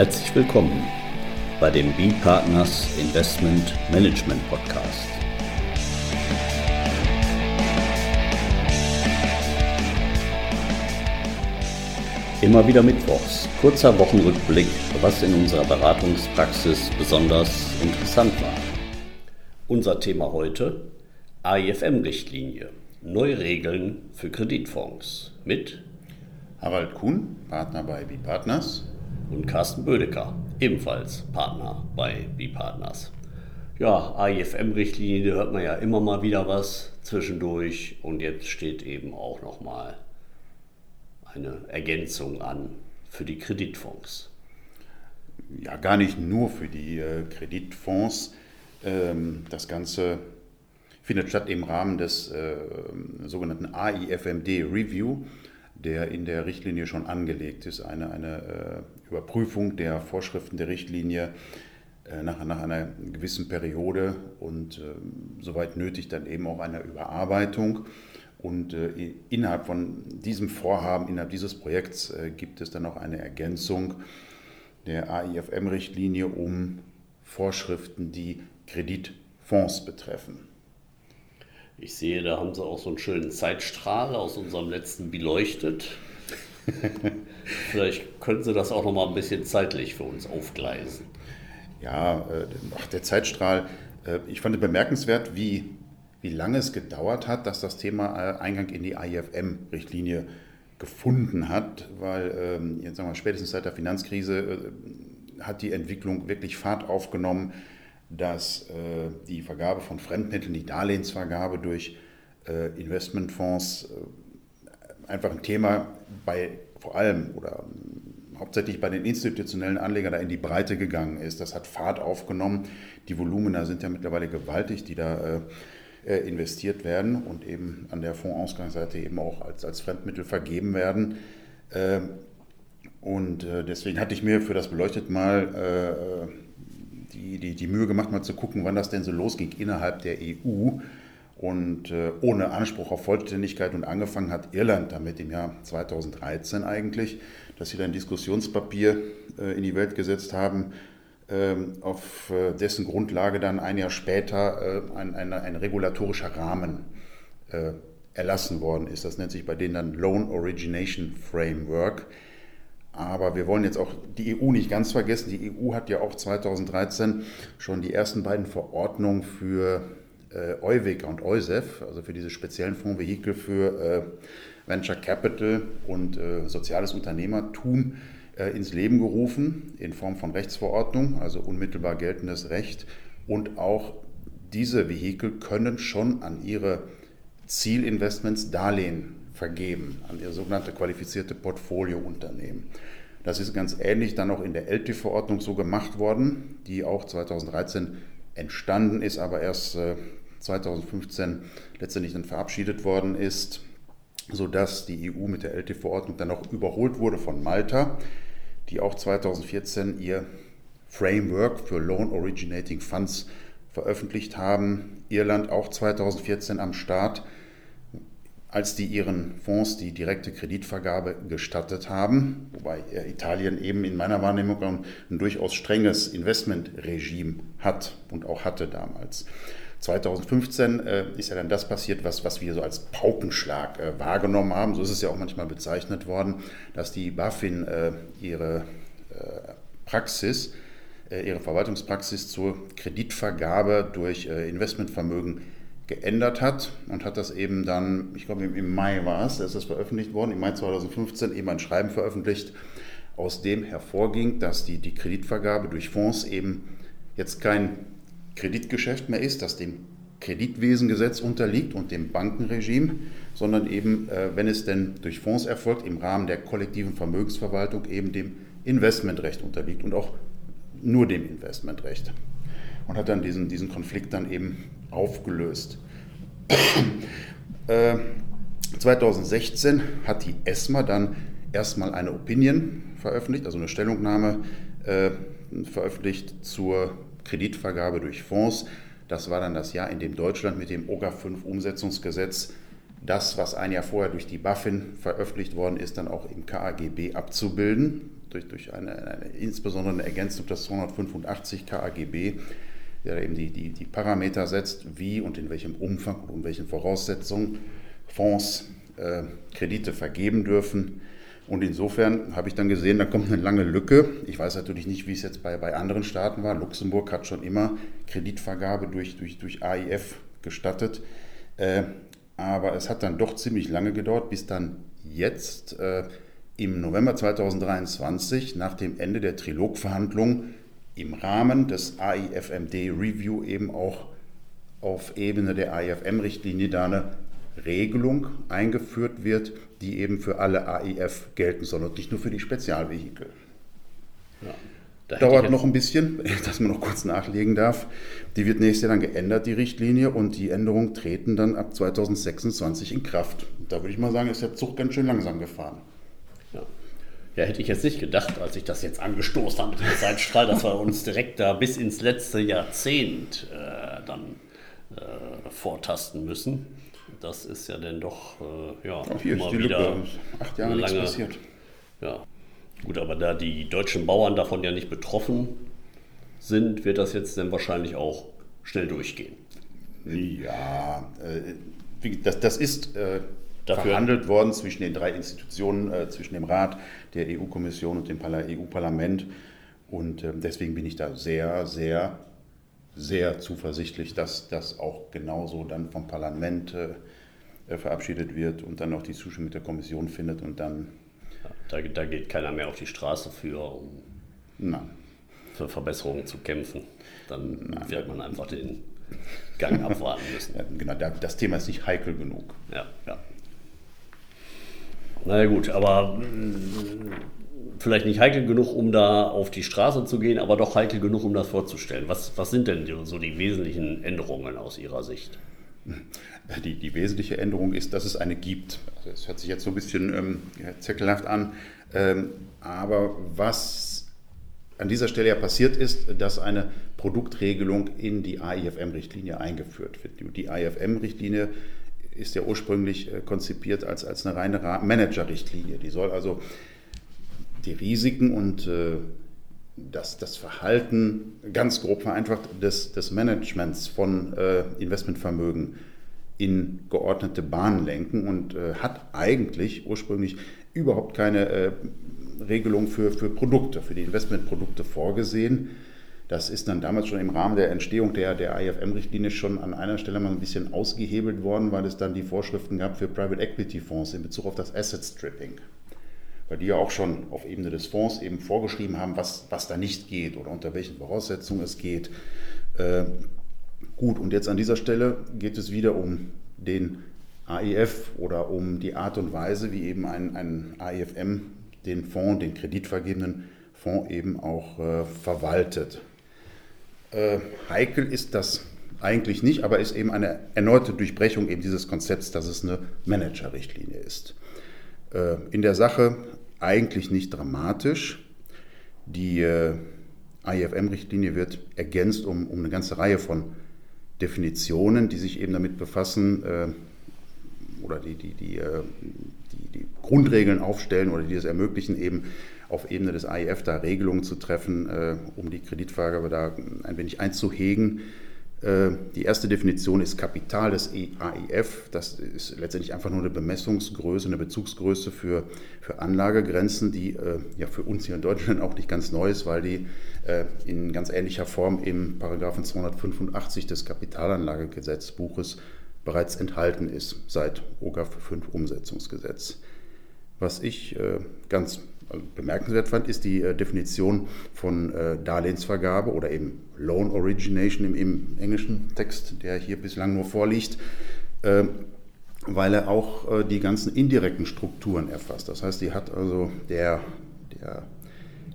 Herzlich willkommen bei dem B-Partners Investment Management Podcast. Immer wieder Mittwochs, kurzer Wochenrückblick, was in unserer Beratungspraxis besonders interessant war. Unser Thema heute AIFM-Richtlinie, neue Regeln für Kreditfonds mit Harald Kuhn, Partner bei B-Partners und Carsten Bödecker, ebenfalls Partner bei B-Partners. Ja, AIFM-Richtlinie, da hört man ja immer mal wieder was zwischendurch und jetzt steht eben auch nochmal eine Ergänzung an für die Kreditfonds. Ja, gar nicht nur für die äh, Kreditfonds. Ähm, das Ganze findet statt im Rahmen des äh, sogenannten AIFMD Review der in der Richtlinie schon angelegt ist, eine, eine äh, Überprüfung der Vorschriften der Richtlinie äh, nach, nach einer gewissen Periode und äh, soweit nötig dann eben auch eine Überarbeitung. Und äh, innerhalb von diesem Vorhaben, innerhalb dieses Projekts äh, gibt es dann auch eine Ergänzung der AIFM-Richtlinie um Vorschriften, die Kreditfonds betreffen. Ich sehe, da haben Sie auch so einen schönen Zeitstrahl aus unserem letzten beleuchtet. Vielleicht können Sie das auch noch mal ein bisschen zeitlich für uns aufgleisen. Ja, äh, ach, der Zeitstrahl, äh, ich fand es bemerkenswert, wie, wie lange es gedauert hat, dass das Thema äh, Eingang in die IFM-Richtlinie gefunden hat, weil ähm, jetzt sagen wir, spätestens seit der Finanzkrise hat die Entwicklung wirklich Fahrt aufgenommen dass äh, die Vergabe von Fremdmitteln, die Darlehensvergabe durch äh, Investmentfonds äh, einfach ein Thema bei vor allem oder hauptsächlich bei den institutionellen Anlegern da in die Breite gegangen ist. Das hat Fahrt aufgenommen. Die Volumina sind ja mittlerweile gewaltig, die da investiert werden und eben an der Fondsausgangsseite eben auch als, als Fremdmittel vergeben werden. Und deswegen hatte ich mir für das Beleuchtet mal die, die, die Mühe gemacht, mal zu gucken, wann das denn so losging innerhalb der EU. Und äh, ohne Anspruch auf Vollständigkeit und angefangen hat Irland damit im Jahr 2013 eigentlich, dass sie da ein Diskussionspapier äh, in die Welt gesetzt haben, ähm, auf äh, dessen Grundlage dann ein Jahr später äh, ein, ein, ein, regulatorischer Rahmen äh, erlassen worden ist. Das nennt sich bei denen dann Loan Origination Framework. Aber wir wollen jetzt auch die EU nicht ganz vergessen. Die EU hat ja auch 2013 schon die ersten beiden Verordnungen für äh, EUWIC und EUSEF, also für diese speziellen Fondsvehikel für äh, Venture Capital und äh, soziales Unternehmertum äh, ins Leben gerufen in Form von Rechtsverordnung, also unmittelbar geltendes Recht. Und auch diese Vehikel können schon an ihre Zielinvestments Darlehen vergeben an sogenannte qualifizierte Portfoliounternehmen. Das ist ganz ähnlich dann auch in der LT-Verordnung so gemacht worden, die auch 2013 entstanden ist, aber erst 2015 äh, letztendlich dann verabschiedet worden ist, sodass die EU mit der LT-Verordnung dann auch überholt wurde von Malta, die auch 2014 ihr Framework für Loan Originating Funds veröffentlicht haben. Irland auch 2014 am Start als die ihren Fonds die direkte Kreditvergabe gestattet haben, wobei Italien eben in meiner Wahrnehmung ein durchaus strenges Investmentregime hat und auch hatte damals. 2015 äh, ist ja dann das passiert, was, was wir so als Paukenschlag äh, wahrgenommen haben. So ist es ja auch manchmal bezeichnet worden, dass die BaFin äh, ihre äh, Praxis, äh, ihre Verwaltungspraxis zur Kreditvergabe durch äh, Investmentvermögen geändert hat und hat das eben dann, ich glaube im Mai war es, da ist das veröffentlicht worden, im Mai 2015 eben ein Schreiben veröffentlicht, aus dem hervorging, dass die, die Kreditvergabe durch Fonds eben jetzt kein Kreditgeschäft mehr ist, das dem Kreditwesengesetz unterliegt und dem Bankenregime, sondern eben, äh, wenn es denn durch Fonds erfolgt, im Rahmen der kollektiven Vermögensverwaltung eben dem Investmentrecht unterliegt und auch nur dem Investmentrecht. Und hat dann diesen, diesen Konflikt dann eben aufgelöst. 2016 äh, hat die ESMA dann erstmal eine Opinion veröffentlicht, also eine Stellungnahme äh, veröffentlicht zur Kreditvergabe durch Fonds. Das war dann das Jahr, in dem Deutschland mit dem OGA 5 Umsetzungsgesetz das, was ein Jahr vorher durch die BaFin veröffentlicht worden ist, dann auch im KAGB abzubilden, durch, durch eine, eine insbesondere eine Ergänzung des 285 KAGB, der eben die, die, die Parameter setzt, wie und in welchem Umfang und in welchen Voraussetzungen Fonds äh, Kredite vergeben dürfen. Und insofern habe ich dann gesehen, da kommt eine lange Lücke. Ich weiß natürlich nicht, wie es jetzt bei, bei anderen Staaten war. Luxemburg hat schon immer Kreditvergabe durch, durch, durch AIF gestattet. Äh, aber es hat dann doch ziemlich lange gedauert, bis dann jetzt äh, im November 2023 nach dem Ende der Trilogverhandlungen im Rahmen des AIFMD Review eben auch auf Ebene der AIFM-Richtlinie da eine Regelung eingeführt wird, die eben für alle AIF gelten soll und nicht nur für die Spezialvehikel. Ja. Da Dauert noch ein bisschen, dass man noch kurz nachlegen darf. Die wird nächstes Jahr dann geändert, die Richtlinie, und die Änderungen treten dann ab 2026 in Kraft. Da würde ich mal sagen, ist der Zug ganz schön langsam gefahren. Ja. hätte ich jetzt nicht gedacht, als ich das jetzt angestoßen habe mit dem Zeitstrahl, dass wir uns direkt da bis ins letzte Jahrzehnt äh, dann äh, vortasten müssen. Das ist ja dann doch äh, ja, Auch hier immer wieder acht Jahre lange, nichts passiert. Ja, Gut, aber da die deutschen Bauern davon ja nicht betroffen sind, wird das jetzt dann wahrscheinlich auch schnell durchgehen. Ja, äh, das, das ist äh, verhandelt worden zwischen den drei Institutionen, äh, zwischen dem Rat, der EU-Kommission und dem EU-Parlament. Und deswegen bin ich da sehr, sehr, sehr zuversichtlich, dass das auch genauso dann vom Parlament verabschiedet wird und dann auch die Zustimmung der Kommission findet und dann da, da geht keiner mehr auf die Straße für, um Nein. für Verbesserungen zu kämpfen. Dann Nein. wird man einfach den Gang abwarten müssen. Ja, genau, das Thema ist nicht heikel genug. Ja, ja. Naja gut, aber mm, vielleicht nicht heikel genug, um da auf die Straße zu gehen, aber doch heikel genug, um das vorzustellen. Was, was sind denn so die wesentlichen Änderungen aus Ihrer Sicht? Die, die wesentliche Änderung ist, dass es eine gibt. Also es hört sich jetzt so ein bisschen ähm, zirkelhaft an, ähm, aber was an dieser Stelle ja passiert ist, dass eine Produktregelung in die AIFM-Richtlinie eingeführt wird. Die AIFM-Richtlinie ist ja ursprünglich äh, konzipiert als, als eine reine Manager-Richtlinie. Die soll also die Risiken und äh, das, das Verhalten, ganz grob vereinfacht, des, des Managements von äh, Investmentvermögen in geordnete Bahnen lenken und hat eigentlich ursprünglich überhaupt keine Regelung für, für Produkte, für die Investmentprodukte vorgesehen. Das ist dann damals schon im Rahmen der Entstehung der, der IFM-Richtlinie schon an einer Stelle mal ein bisschen ausgehebelt worden, weil es dann die Vorschriften gab für Private Equity Fonds in Bezug auf das Asset Stripping weil die ja auch schon auf Ebene des Fonds eben vorgeschrieben haben, was, was da nicht geht oder unter welchen Voraussetzungen es geht. Äh, gut, und jetzt an dieser Stelle geht es wieder um den AIF oder um die Art und Weise, wie eben ein, ein AIFM den Fonds, den kreditvergebenen Fonds eben auch äh, verwaltet. Äh, heikel ist das eigentlich nicht, aber ist eben eine erneute Durchbrechung eben dieses Konzepts, dass es eine Manager-Richtlinie ist. Äh, in der Sache eigentlich nicht dramatisch. Die äh, IFM-Richtlinie wird ergänzt um, um, eine ganze Reihe von Definitionen, die sich eben damit befassen äh, oder die, die, die, äh, die, die Grundregeln aufstellen oder die es ermöglichen, eben auf Ebene des AIF da Regelungen zu treffen, äh, um die Kreditvergabe da ein wenig einzuhegen. Äh, die erste Definition ist Kapital des AIF. Das ist letztendlich einfach nur eine Bemessungsgröße, eine Bezugsgröße für, für Anlagegrenzen, die äh, ja für uns hier in Deutschland auch nicht ganz neu ist, weil die äh, in ganz ähnlicher Form im Paragraphen 285 des Kapitalanlagegesetzbuches bereits enthalten ist, seit OGAF 5 Umsetzungsgesetz. Was ich ganz bemerkenswert fand, ist die äh, Definition von äh, Darlehensvergabe oder eben Loan Origination im, im englischen Text, der hier bislang nur vorliegt, äh, weil er auch die ganzen indirekten Strukturen erfasst. Das heißt, die hat also der, der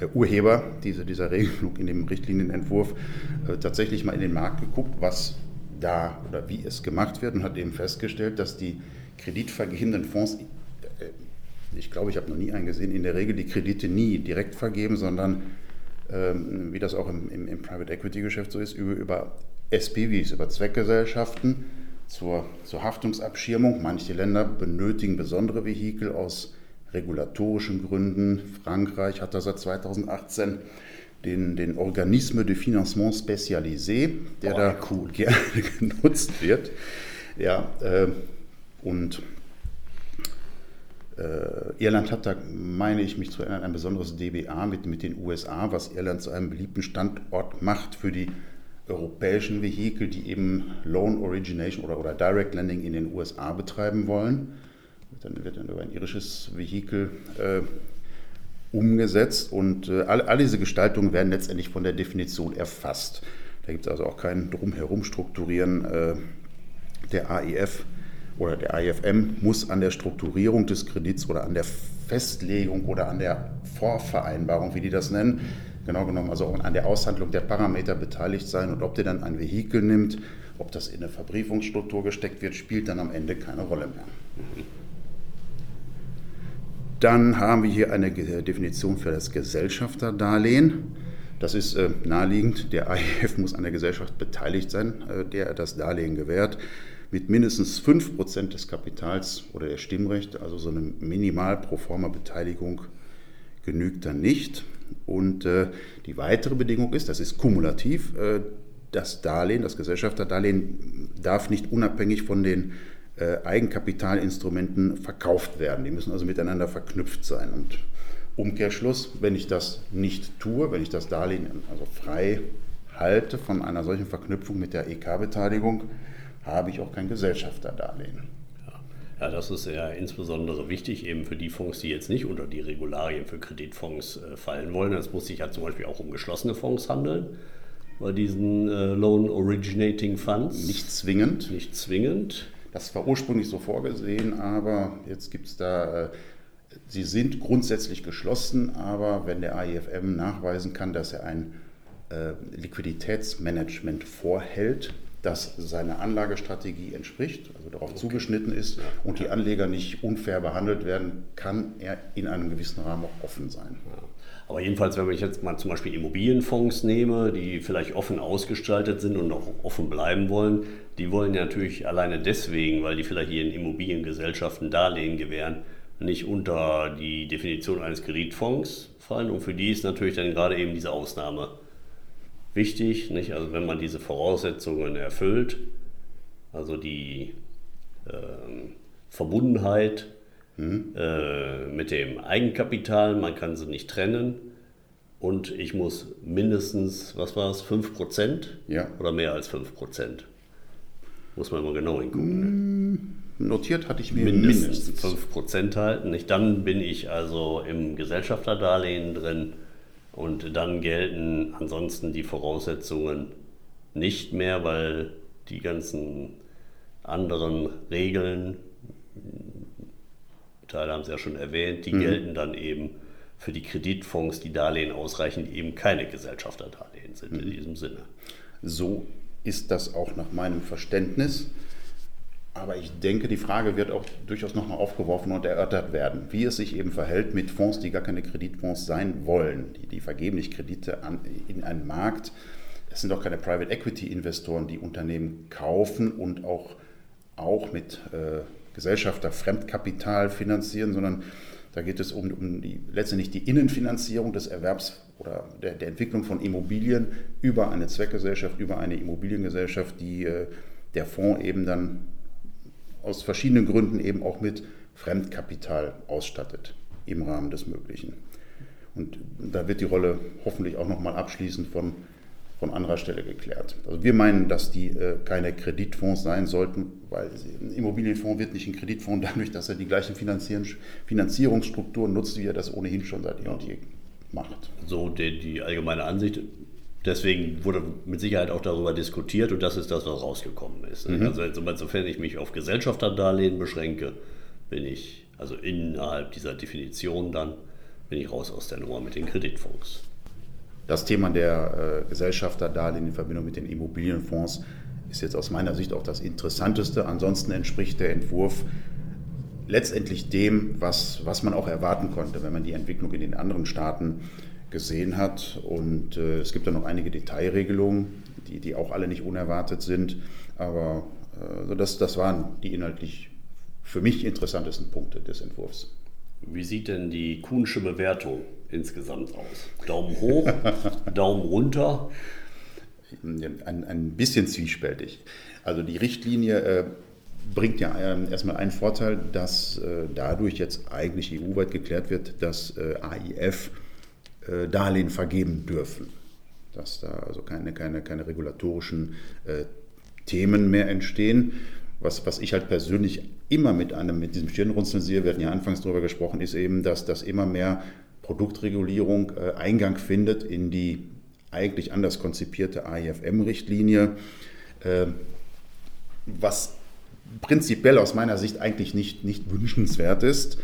der Urheber dieser, dieser Regelung in dem Richtlinienentwurf äh, tatsächlich mal in den Markt geguckt, was da oder wie es gemacht wird und hat eben festgestellt, dass die kreditvergebenden Fonds ich glaube, ich habe noch nie einen gesehen, in der Regel die Kredite nie direkt vergeben, sondern ähm, wie das auch im, im, im Private Equity Geschäft so ist, über, über SPVs, über Zweckgesellschaften zur, zur Haftungsabschirmung. Manche Länder benötigen besondere Vehikel aus regulatorischen Gründen. Frankreich hat da seit 2018 den, den Organisme de Financement Spécialisé, der oh, da cool. gerne genutzt wird. Ja, äh, und Irland hat da, meine ich mich zu erinnern, ein besonderes DBA mit, mit den USA, was Irland zu einem beliebten Standort macht für die europäischen Vehikel, die eben Loan Origination oder, oder Direct Lending in den USA betreiben wollen. Dann wird dann über ein irisches Vehikel äh, umgesetzt und äh, alle, all diese Gestaltungen werden letztendlich von der Definition erfasst. Da gibt es also auch kein Drumherum strukturieren. Äh, der AIF oder der AIFM muss an der Strukturierung des Kredits oder an der Festlegung oder an der Vorvereinbarung, wie die das nennen, genau genommen also auch an der Aushandlung der Parameter beteiligt sein. Und ob der dann ein Vehikel nimmt, ob das in eine Verbriefungsstruktur gesteckt wird, spielt dann am Ende keine Rolle mehr. Dann haben wir hier eine Definition für das Gesellschafterdarlehen. Das ist äh, naheliegend. Der AIF muss an der Gesellschaft beteiligt sein, äh, der das Darlehen gewährt, mit mindestens 5% des Kapitals oder der Stimmrechte. Also so eine minimal pro forma Beteiligung genügt dann nicht. Und äh, die weitere Bedingung ist, das ist kumulativ, äh, das Darlehen, das Gesellschafterdarlehen darf nicht unabhängig von den äh, Eigenkapitalinstrumenten verkauft werden. Die müssen also miteinander verknüpft sein. Und Umkehrschluss, wenn ich das nicht tue, wenn ich das Darlehen also frei halte von einer solchen Verknüpfung mit der EK-Beteiligung, habe ich auch kein Gesellschafterdarlehen. Ja, das ist ja insbesondere wichtig eben für die Fonds, die jetzt nicht unter die Regularien für Kreditfonds äh, fallen wollen. Es muss sich ja zum Beispiel auch um geschlossene Fonds handeln bei diesen äh, Loan Originating Funds. Nicht zwingend. Nicht zwingend. Das war ursprünglich so vorgesehen, aber jetzt gibt es da, äh, sie sind grundsätzlich geschlossen, aber wenn der AIFM nachweisen kann, dass er ein äh, Liquiditätsmanagement vorhält, das seiner Anlagestrategie entspricht, also darauf okay. zugeschnitten ist ja. und die Anleger nicht unfair behandelt werden, kann er in einem gewissen Rahmen auch offen sein. Ja. Aber jedenfalls, wenn ich jetzt mal zum Beispiel Immobilienfonds nehme, die vielleicht offen ausgestaltet sind und auch offen bleiben wollen, die wollen ja natürlich alleine deswegen, weil die vielleicht ihren Immobiliengesellschaften Darlehen gewähren, nicht unter die Definition eines Kreditfonds fallen. Und für die ist natürlich dann gerade eben diese Ausnahme wichtig. Nicht? Also wenn man diese Voraussetzungen erfüllt, also die äh, Verbundenheit mhm. äh, mit dem Eigenkapital, man kann sie nicht trennen. Und ich muss mindestens, was war es, 5% ja. oder mehr als 5%? Muss man immer genau hingucken. Ne? Hm, notiert hatte ich mir mindestens, mindestens 5% halten. Nicht? Dann bin ich also im Gesellschafterdarlehen drin und dann gelten ansonsten die Voraussetzungen nicht mehr, weil die ganzen anderen Regeln, Teile haben Sie ja schon erwähnt, die mhm. gelten dann eben für die Kreditfonds, die Darlehen ausreichen, die eben keine Gesellschafterdarlehen sind mhm. in diesem Sinne. So ist das auch nach meinem Verständnis. Aber ich denke, die Frage wird auch durchaus nochmal aufgeworfen und erörtert werden, wie es sich eben verhält mit Fonds, die gar keine Kreditfonds sein wollen. Die, die vergeben Kredite an, in einen Markt. Es sind auch keine Private Equity Investoren, die Unternehmen kaufen und auch, auch mit äh, Gesellschafter Fremdkapital finanzieren, sondern da geht es um, um die, letztendlich die Innenfinanzierung des Erwerbs oder der, der, Entwicklung von Immobilien über eine Zweckgesellschaft, über eine Immobiliengesellschaft, die äh, der Fonds eben dann aus verschiedenen Gründen eben auch mit Fremdkapital ausstattet im Rahmen des Möglichen. Und da wird die Rolle hoffentlich auch nochmal abschließend von, von anderer Stelle geklärt. Also wir meinen, dass die äh, keine Kreditfonds sein sollten, weil ein Immobilienfonds wird nicht ein Kreditfonds dadurch, dass er die gleichen Finanzierungsstrukturen nutzt, wie er das ohnehin schon seit eh und je macht. So die, die allgemeine Ansicht Deswegen wurde mit Sicherheit auch darüber diskutiert und das ist das, was rausgekommen ist. Mhm. Also insofern ich mich auf Gesellschafterdarlehen beschränke, bin ich, also innerhalb dieser Definition dann, bin ich raus aus der Nummer mit den Kreditfonds. Das Thema der äh, Gesellschafterdarlehen in Verbindung mit den Immobilienfonds ist jetzt aus meiner Sicht auch das Interessanteste. Ansonsten entspricht der Entwurf letztendlich dem, was, was man auch erwarten konnte, wenn man die Entwicklung in den anderen Staaten gesehen hat. Und äh, es gibt da noch einige Detailregelungen, die, die auch alle nicht unerwartet sind. Aber Also das, das waren die inhaltlich für mich interessantesten Punkte des Entwurfs. Wie sieht denn die Kuhnsche Bewertung insgesamt aus? Daumen hoch, Daumen runter? Ein, ein bisschen zwiespältig. Also die Richtlinie äh, bringt ja äh, erstmal einen Vorteil, dass äh, dadurch jetzt eigentlich EU-weit geklärt wird, dass äh, AIF äh, Darlehen vergeben dürfen. Dass da also keine, keine, keine regulatorischen äh, Themen mehr entstehen. Was, was ich halt persönlich immer mit einem, mit diesem Stirnrunzeln sehe, wir hatten ja anfangs darüber gesprochen, ist eben, dass das immer mehr Produktregulierung äh, Eingang findet in die eigentlich anders konzipierte AIFM-Richtlinie, äh, was prinzipiell aus meiner Sicht eigentlich nicht, nicht wünschenswert ist.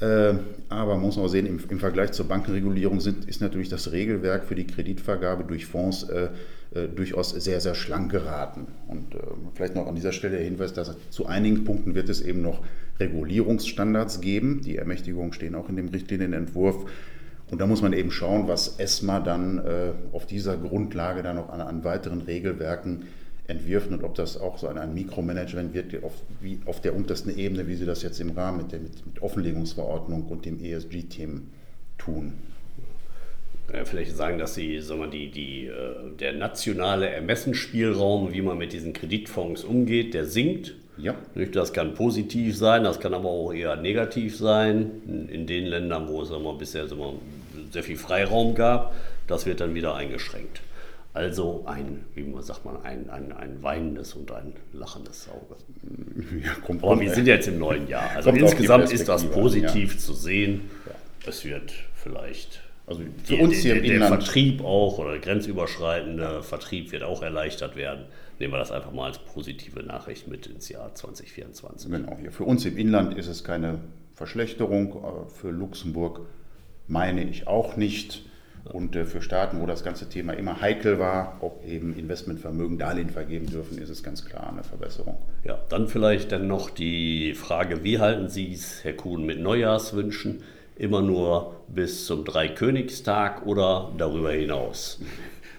Äh, aber man muss auch sehen, im, Vergleich zur Bankenregulierung sind, ist natürlich das Regelwerk für die Kreditvergabe durch Fonds äh, äh, durchaus sehr, sehr schlank geraten. Und äh, vielleicht noch an dieser Stelle der Hinweis, dass zu einigen Punkten wird es eben noch Regulierungsstandards geben. Die Ermächtigungen stehen auch in dem Richtlinienentwurf. Und da muss man eben schauen, was ESMA dann äh, auf dieser Grundlage dann noch an, an weiteren Regelwerken entwirft und ob das auch so ein, ein Mikromanagement wird, auf, wie auf der untersten Ebene, wie Sie das jetzt im Rahmen mit der mit, mit Offenlegungsverordnung und dem ESG-Themen tun. Ja, vielleicht sagen, dass Sie, sagen wir, die, die, äh, der nationale Ermessensspielraum, wie man mit diesen Kreditfonds umgeht, der sinkt. Ja. Das kann positiv sein, das kann aber auch eher negativ sein. In, in den Ländern, wo es sagen wir, bisher sagen wir, sehr viel Freiraum gab, das wird dann wieder eingeschränkt. Also ein, wie man sagt man, ein, ein, ein weinendes und ein lachendes Auge. Ja, Aber wir sind jetzt im neuen Jahr. Also insgesamt ist das positiv ja. zu sehen. Ja. Es wird vielleicht. Also für die, uns hier der, der Vertrieb auch oder grenzüberschreitende Vertrieb wird auch erleichtert werden. Nehmen wir das einfach mal als positive Nachricht mit ins Jahr 2024. Genau, hier für uns im Inland ist es keine Verschlechterung. Für Luxemburg meine ich auch nicht. Und äh, für Staaten, wo das ganze Thema immer heikel war, ob eben Investmentvermögen Darlehen vergeben dürfen, ist es ganz klar eine Verbesserung. Ja, dann vielleicht dann noch die Frage, wie halten Sie es, Herr Kuhn, mit Neujahrswünschen? Immer nur bis zum Dreikönigstag oder darüber hinaus?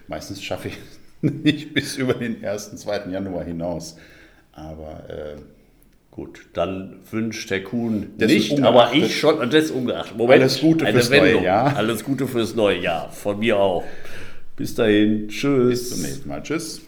Meistens schaffe ich es nicht bis über den 1., 2. Januar hinaus. Aber äh, Gut, dann wünscht Herr Kuhn das nicht, aber ich schon, und das ungeachtet. Moment, alles Gute fürs Wendung. neue Jahr. Alles Gute fürs neue Jahr, von mir auch. Bis dahin, tschüss. Bis zum nächsten Mal, tschüss.